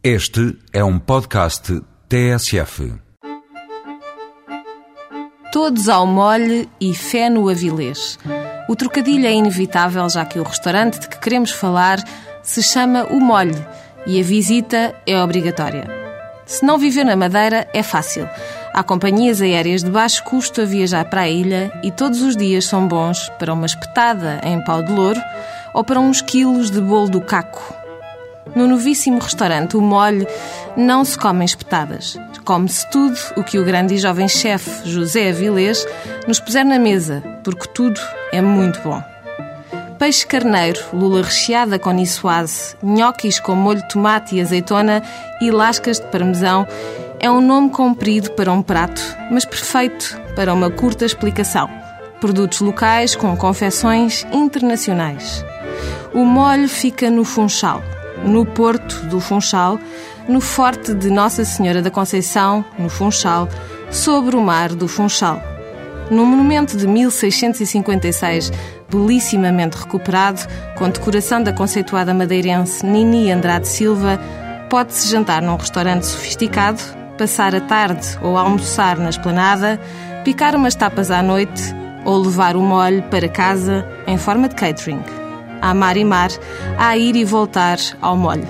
Este é um podcast TSF. Todos ao molhe e fé no avilés. O trocadilho é inevitável, já que o restaurante de que queremos falar se chama O Molhe e a visita é obrigatória. Se não viver na Madeira, é fácil. Há companhias aéreas de baixo custo a viajar para a ilha e todos os dias são bons para uma espetada em pau de louro ou para uns quilos de bolo do caco. No novíssimo restaurante O Molhe não se comem espetadas. Come-se tudo o que o grande e jovem chefe José Avilés nos puser na mesa, porque tudo é muito bom. Peixe carneiro, lula recheada com niçoise, nhoquis com molho de tomate e azeitona e lascas de parmesão é um nome comprido para um prato, mas perfeito para uma curta explicação. Produtos locais com confecções internacionais. O molho fica no Funchal, no Porto do Funchal, no Forte de Nossa Senhora da Conceição, no Funchal, sobre o mar do Funchal. Num monumento de 1656, belissimamente recuperado, com decoração da conceituada madeirense Nini Andrade Silva, pode-se jantar num restaurante sofisticado, passar a tarde ou almoçar na esplanada, picar umas tapas à noite ou levar o molho para casa em forma de catering a mar e mar, a ir e voltar ao molho.